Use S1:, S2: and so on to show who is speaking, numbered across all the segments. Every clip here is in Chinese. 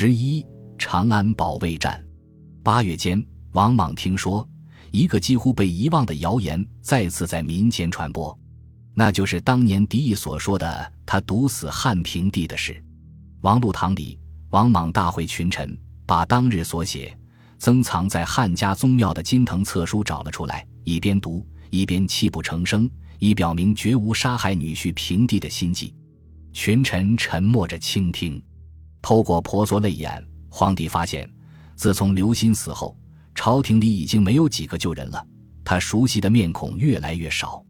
S1: 十一，长安保卫战。八月间，王莽听说一个几乎被遗忘的谣言再次在民间传播，那就是当年狄义所说的他毒死汉平帝的事。王禄堂里，王莽大会群臣，把当日所写增藏在汉家宗庙的金藤册书找了出来，一边读一边泣不成声，以表明绝无杀害女婿平帝的心计。群臣沉默着倾听，透过婆娑泪眼，皇帝发现，自从刘歆死后，朝廷里已经没有几个旧人了。他熟悉的面孔越来越少，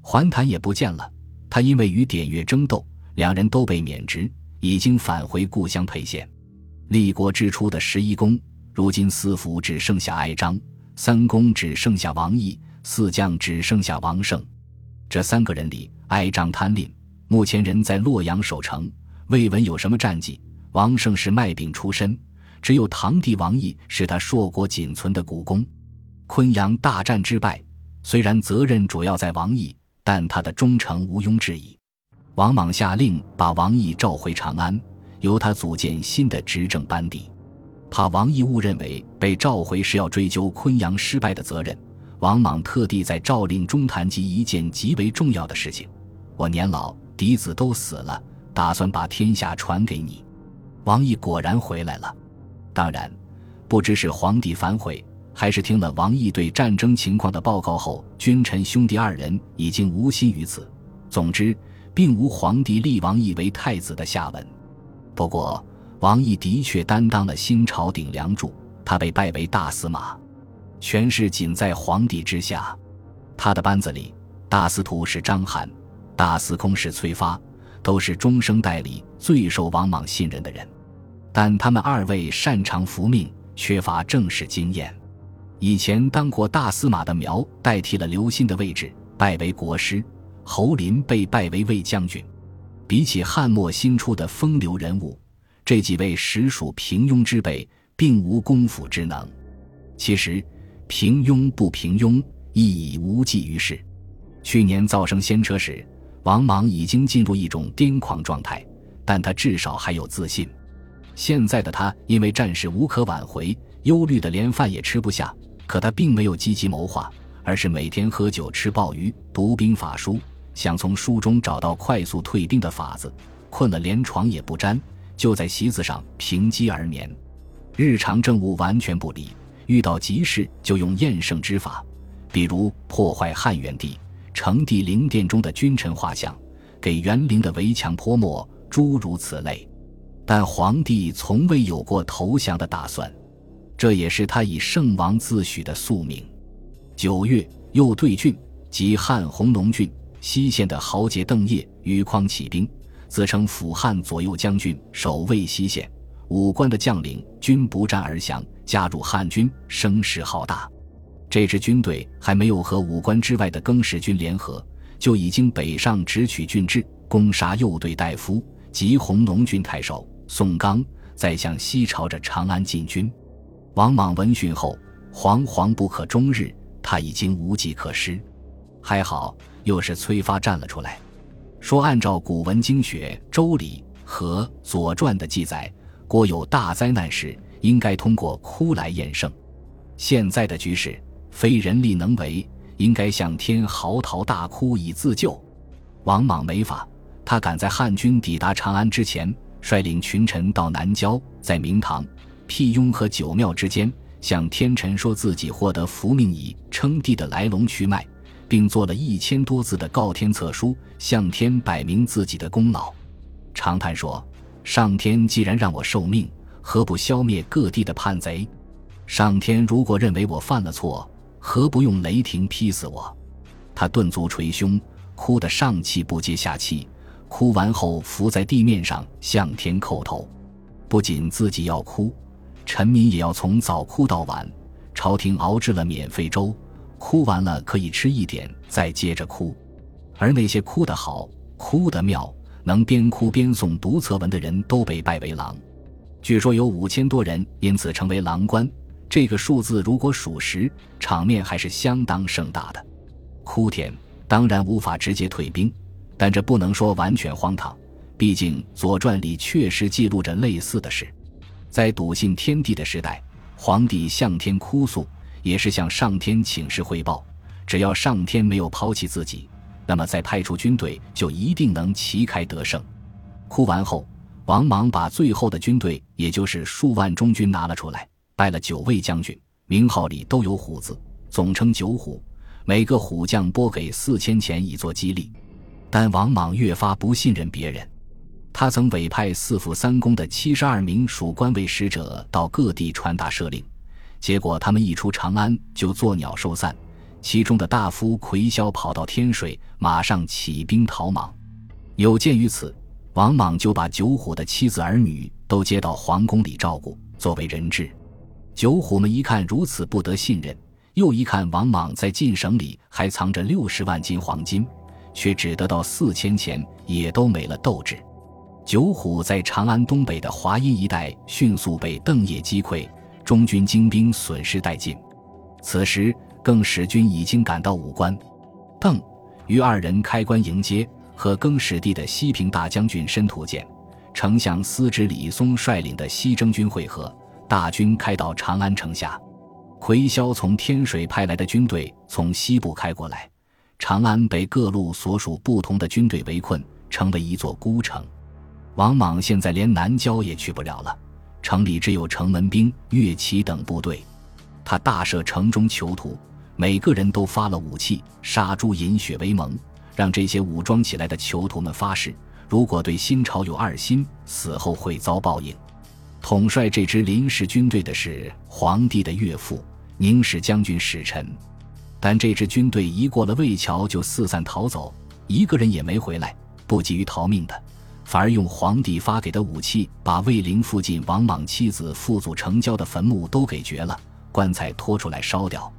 S1: 桓谭也不见了。他因为与典乐争斗，两人都被免职，已经返回故乡沛县。立国之初的十一公，如今四府只剩下哀章，三公只剩下王毅，四将只剩下王胜。这三个人里，哀章贪吝。目前人在洛阳守城，未闻有什么战绩。王胜是卖饼出身，只有堂弟王毅是他硕果仅存的股肱。昆阳大战之败，虽然责任主要在王毅，但他的忠诚毋庸置疑。王莽下令把王毅召回长安，由他组建新的执政班底。怕王毅误认为被召回是要追究昆阳失败的责任，王莽特地在诏令中谈及一件极为重要的事情：我年老。嫡子都死了，打算把天下传给你。王毅果然回来了。当然，不知是皇帝反悔，还是听了王毅对战争情况的报告后，君臣兄弟二人已经无心于此。总之，并无皇帝立王毅为太子的下文。不过，王毅的确担当了新朝顶梁柱，他被拜为大司马，权势仅在皇帝之下。他的班子里，大司徒是章邯。大司空是崔发，都是中生代里最受王莽信任的人，但他们二位擅长服命，缺乏政事经验。以前当过大司马的苗代替了刘歆的位置，拜为国师；侯林被拜为卫将军。比起汉末新出的风流人物，这几位实属平庸之辈，并无功夫之能。其实，平庸不平庸，亦已无济于事。去年造生仙车时。王莽已经进入一种癫狂状态，但他至少还有自信。现在的他因为战事无可挽回，忧虑的连饭也吃不下。可他并没有积极谋划，而是每天喝酒、吃鲍鱼、读兵法书，想从书中找到快速退兵的法子。困了连床也不沾，就在席子上平击而眠。日常政务完全不理，遇到急事就用厌胜之法，比如破坏汉元帝。成帝陵殿中的君臣画像，给园林的围墙泼墨，诸如此类。但皇帝从未有过投降的打算，这也是他以圣王自诩的宿命。九月，右对郡即汉弘农郡西县的豪杰邓业、于匡起兵，自称辅汉左右将军，守卫西县。武关的将领均不战而降，加入汉军，声势浩大。这支军队还没有和武关之外的更始军联合，就已经北上直取郡治，攻杀右队大夫及弘农郡太守宋刚，再向西朝着长安进军。王莽闻讯后，惶惶不可终日，他已经无计可施。还好，又是崔发站了出来，说按照古文经学《周礼》和《左传》的记载，国有大灾难时，应该通过哭来验圣。现在的局势。非人力能为，应该向天嚎啕大哭以自救。王莽没法，他赶在汉军抵达长安之前，率领群臣到南郊，在明堂、辟雍和九庙之间，向天臣说自己获得福命以称帝的来龙去脉，并做了一千多字的告天策书，向天摆明自己的功劳。长叹说：“上天既然让我受命，何不消灭各地的叛贼？上天如果认为我犯了错，”何不用雷霆劈死我？他顿足捶胸，哭得上气不接下气。哭完后，伏在地面上向天叩头。不仅自己要哭，臣民也要从早哭到晚。朝廷熬制了免费粥，哭完了可以吃一点，再接着哭。而那些哭得好、哭得妙、能边哭边诵读策文的人都被拜为郎。据说有五千多人因此成为郎官。这个数字如果属实，场面还是相当盛大的。哭天当然无法直接退兵，但这不能说完全荒唐。毕竟《左传》里确实记录着类似的事。在笃信天地的时代，皇帝向天哭诉，也是向上天请示汇报。只要上天没有抛弃自己，那么再派出军队就一定能旗开得胜。哭完后，王莽把最后的军队，也就是数万中军拿了出来，拜了九位将军，名号里都有“虎”字，总称九虎。每个虎将拨给四千钱以作激励。但王莽越发不信任别人。他曾委派四府三公的七十二名属官为使者到各地传达赦令，结果他们一出长安就作鸟兽散。其中的大夫魁霄跑到天水，马上起兵逃莽。有鉴于此，王莽就把九虎的妻子儿女都接到皇宫里照顾，作为人质。九虎们一看如此不得信任，又一看王莽在晋省里还藏着六十万斤黄金，却只得到四千钱，也都没了斗志。九虎在长安东北的华阴一带迅速被邓业击溃，中军精兵损失殆尽。此时，更始军已经赶到武关，邓与二人开关迎接，和更始帝的西平大将军申屠建、丞相司职李松率领的西征军会合，大军开到长安城下。魁霄从天水派来的军队从西部开过来，长安被各路所属不同的军队围困，成为一座孤城。王莽现在连南郊也去不了了，城里只有城门兵、乐骑等部队。他大赦城中囚徒，每个人都发了武器，杀猪饮血为盟，让这些武装起来的囚徒们发誓：如果对新朝有二心，死后会遭报应。统帅这支临时军队的是皇帝的岳父宁氏将军史臣，但这支军队一过了魏桥就四散逃走，一个人也没回来。不急于逃命的。反而用皇帝发给的武器，把魏陵附近王莽妻子父祖成交的坟墓都给掘了，棺材拖出来烧掉。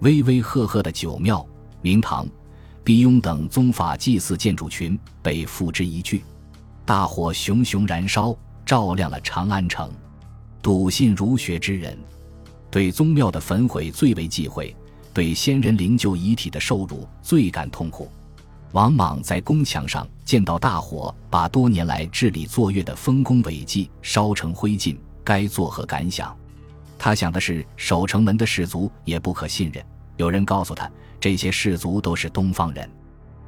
S1: 巍巍赫赫的九庙、明堂、毕雍等宗法祭祀建筑群被付之一炬，大火熊熊燃烧，照亮了长安城。笃信儒学之人，对宗庙的焚毁最为忌讳，对先人灵柩遗体的受辱最感痛苦。王莽在宫墙上见到大火，把多年来治理作月的丰功伟绩烧成灰烬，该作何感想？他想的是，守城门的士卒也不可信任。有人告诉他，这些士卒都是东方人，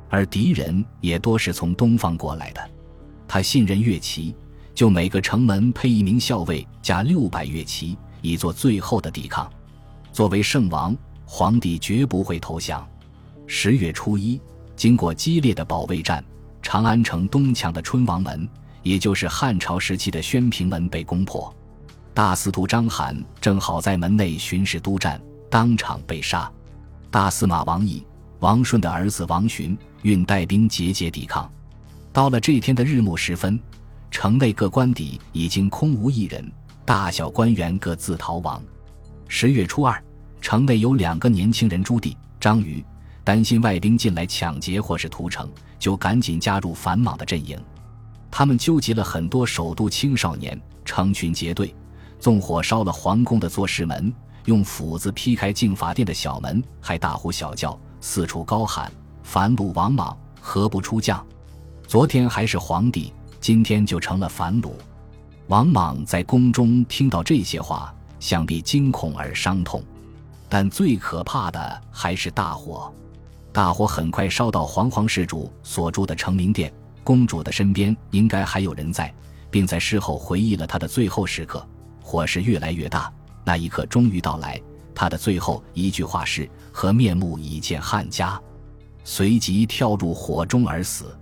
S1: 而敌人也多是从东方过来的。他信任乐骑，就每个城门配一名校尉，加六百乐骑，以做最后的抵抗。作为圣王，皇帝绝不会投降。十月初一。经过激烈的保卫战，长安城东墙的春王门，也就是汉朝时期的宣平门被攻破。大司徒章邯正好在门内巡视督战，当场被杀。大司马王毅、王顺的儿子王寻运带兵节节抵抗。到了这天的日暮时分，城内各官邸已经空无一人，大小官员各自逃亡。十月初二，城内有两个年轻人朱棣、张瑜。担心外兵进来抢劫或是屠城，就赶紧加入反莽的阵营。他们纠集了很多首都青少年，成群结队，纵火烧了皇宫的坐室门，用斧子劈开净法殿的小门，还大呼小叫，四处高喊：“反虏王莽，何不出将？”昨天还是皇帝，今天就成了反虏。王莽在宫中听到这些话，想必惊恐而伤痛。但最可怕的还是大火。大火很快烧到皇皇室主所住的成明殿，公主的身边应该还有人在，并在事后回忆了他的最后时刻。火势越来越大，那一刻终于到来。他的最后一句话是：“和面目已见汉家。”随即跳入火中而死。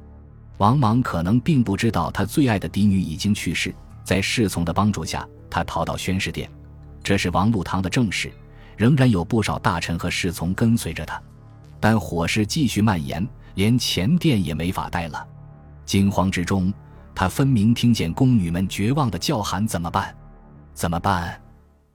S1: 王莽可能并不知道，他最爱的嫡女已经去世。在侍从的帮助下，他逃到宣室殿，这是王禄堂的正室，仍然有不少大臣和侍从跟随着他。但火势继续蔓延，连前殿也没法待了。惊慌之中，他分明听见宫女们绝望的叫喊：“怎么办？怎么办？”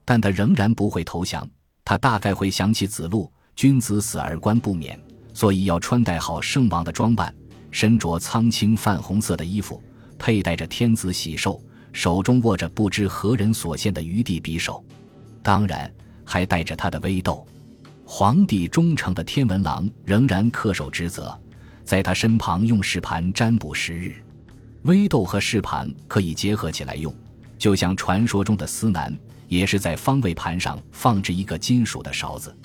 S1: 但他仍然不会投降。他大概会想起子路：“君子死而官不免”，所以要穿戴好圣王的装扮，身着苍青泛红色的衣服，佩戴着天子玺绶，手中握着不知何人所献的余地匕首，当然还带着他的微斗。皇帝忠诚的天文郎仍然恪守职责，在他身旁用试盘占卜时日。微斗和试盘可以结合起来用，就像传说中的司南，也是在方位盘上放置一个金属的勺子。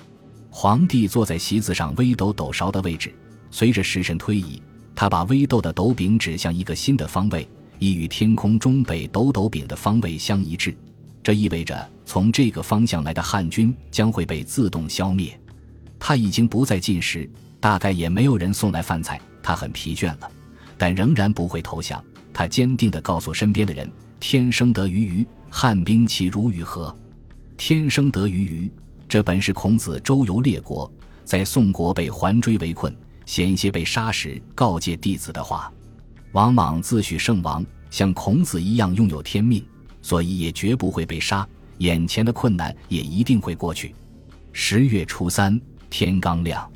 S1: 皇帝坐在席子上微斗斗勺的位置，随着时辰推移，他把微斗的斗柄指向一个新的方位，以与天空中北斗斗柄的方位相一致。这意味着从这个方向来的汉军将会被自动消灭。他已经不再进食，大概也没有人送来饭菜。他很疲倦了，但仍然不会投降。他坚定地告诉身边的人：“天生得鱼鱼，汉兵岂如鱼何？天生得鱼鱼。”这本是孔子周游列国，在宋国被环追围困、险些被杀时告诫弟子的话。王莽自诩圣王，像孔子一样拥有天命，所以也绝不会被杀。眼前的困难也一定会过去。十月初三，天刚亮，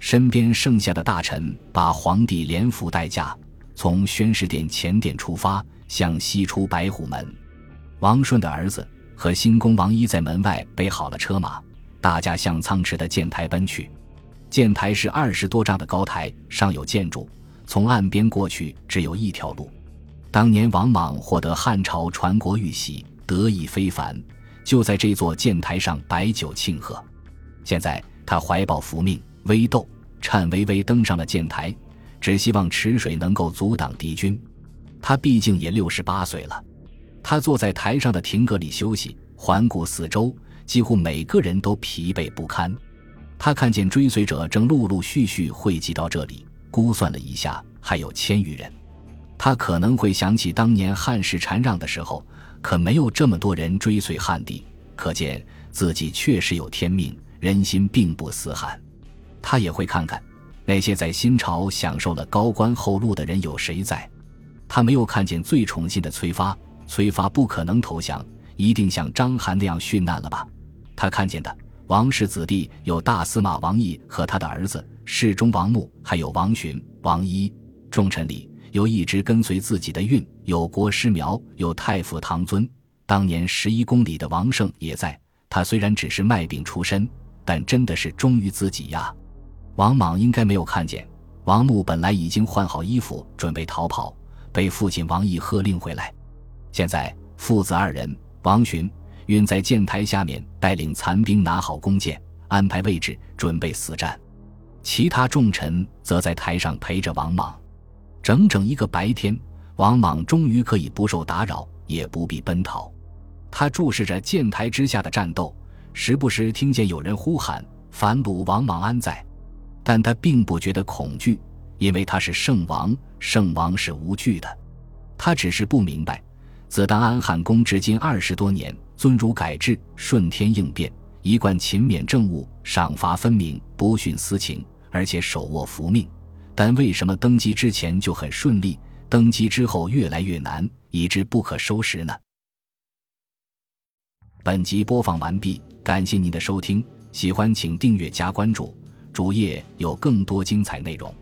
S1: 身边剩下的大臣把皇帝连扶带驾，从宣示殿前殿出发，向西出白虎门。王顺的儿子。和新宫王一在门外备好了车马，大家向仓池的箭台奔去。箭台是二十多丈的高台，上有建筑，从岸边过去只有一条路。当年王莽获得汉朝传国玉玺，得意非凡，就在这座建台上摆酒庆贺。现在他怀抱福命，微斗颤巍巍登上了建台，只希望池水能够阻挡敌军。他毕竟也六十八岁了。他坐在台上的亭阁里休息，环顾四周，几乎每个人都疲惫不堪。他看见追随者正陆陆续续汇集到这里，估算了一下，还有千余人。他可能会想起当年汉室禅让的时候，可没有这么多人追随汉帝，可见自己确实有天命，人心并不死寒。他也会看看那些在新朝享受了高官厚禄的人有谁在。他没有看见最宠信的崔发。崔发不可能投降，一定像章邯那样殉难了吧？他看见的王氏子弟有大司马王毅和他的儿子侍中王穆，还有王寻、王一。重臣里有一直跟随自己的运，有国师苗，有太傅唐尊。当年十一公里的王胜也在。他虽然只是卖饼出身，但真的是忠于自己呀。王莽应该没有看见。王穆本来已经换好衣服准备逃跑，被父亲王毅喝令回来。现在父子二人，王寻运在箭台下面，带领残兵拿好弓箭，安排位置，准备死战。其他重臣则在台上陪着王莽。整整一个白天，王莽终于可以不受打扰，也不必奔逃。他注视着箭台之下的战斗，时不时听见有人呼喊：“反鲁王莽安在？”但他并不觉得恐惧，因为他是圣王，圣王是无惧的。他只是不明白。自当安汉公至今二十多年，尊儒改制，顺天应变，一贯勤勉政务，赏罚分明，不徇私情，而且手握福命。但为什么登基之前就很顺利，登基之后越来越难，以致不可收拾呢？本集播放完毕，感谢您的收听，喜欢请订阅加关注，主页有更多精彩内容。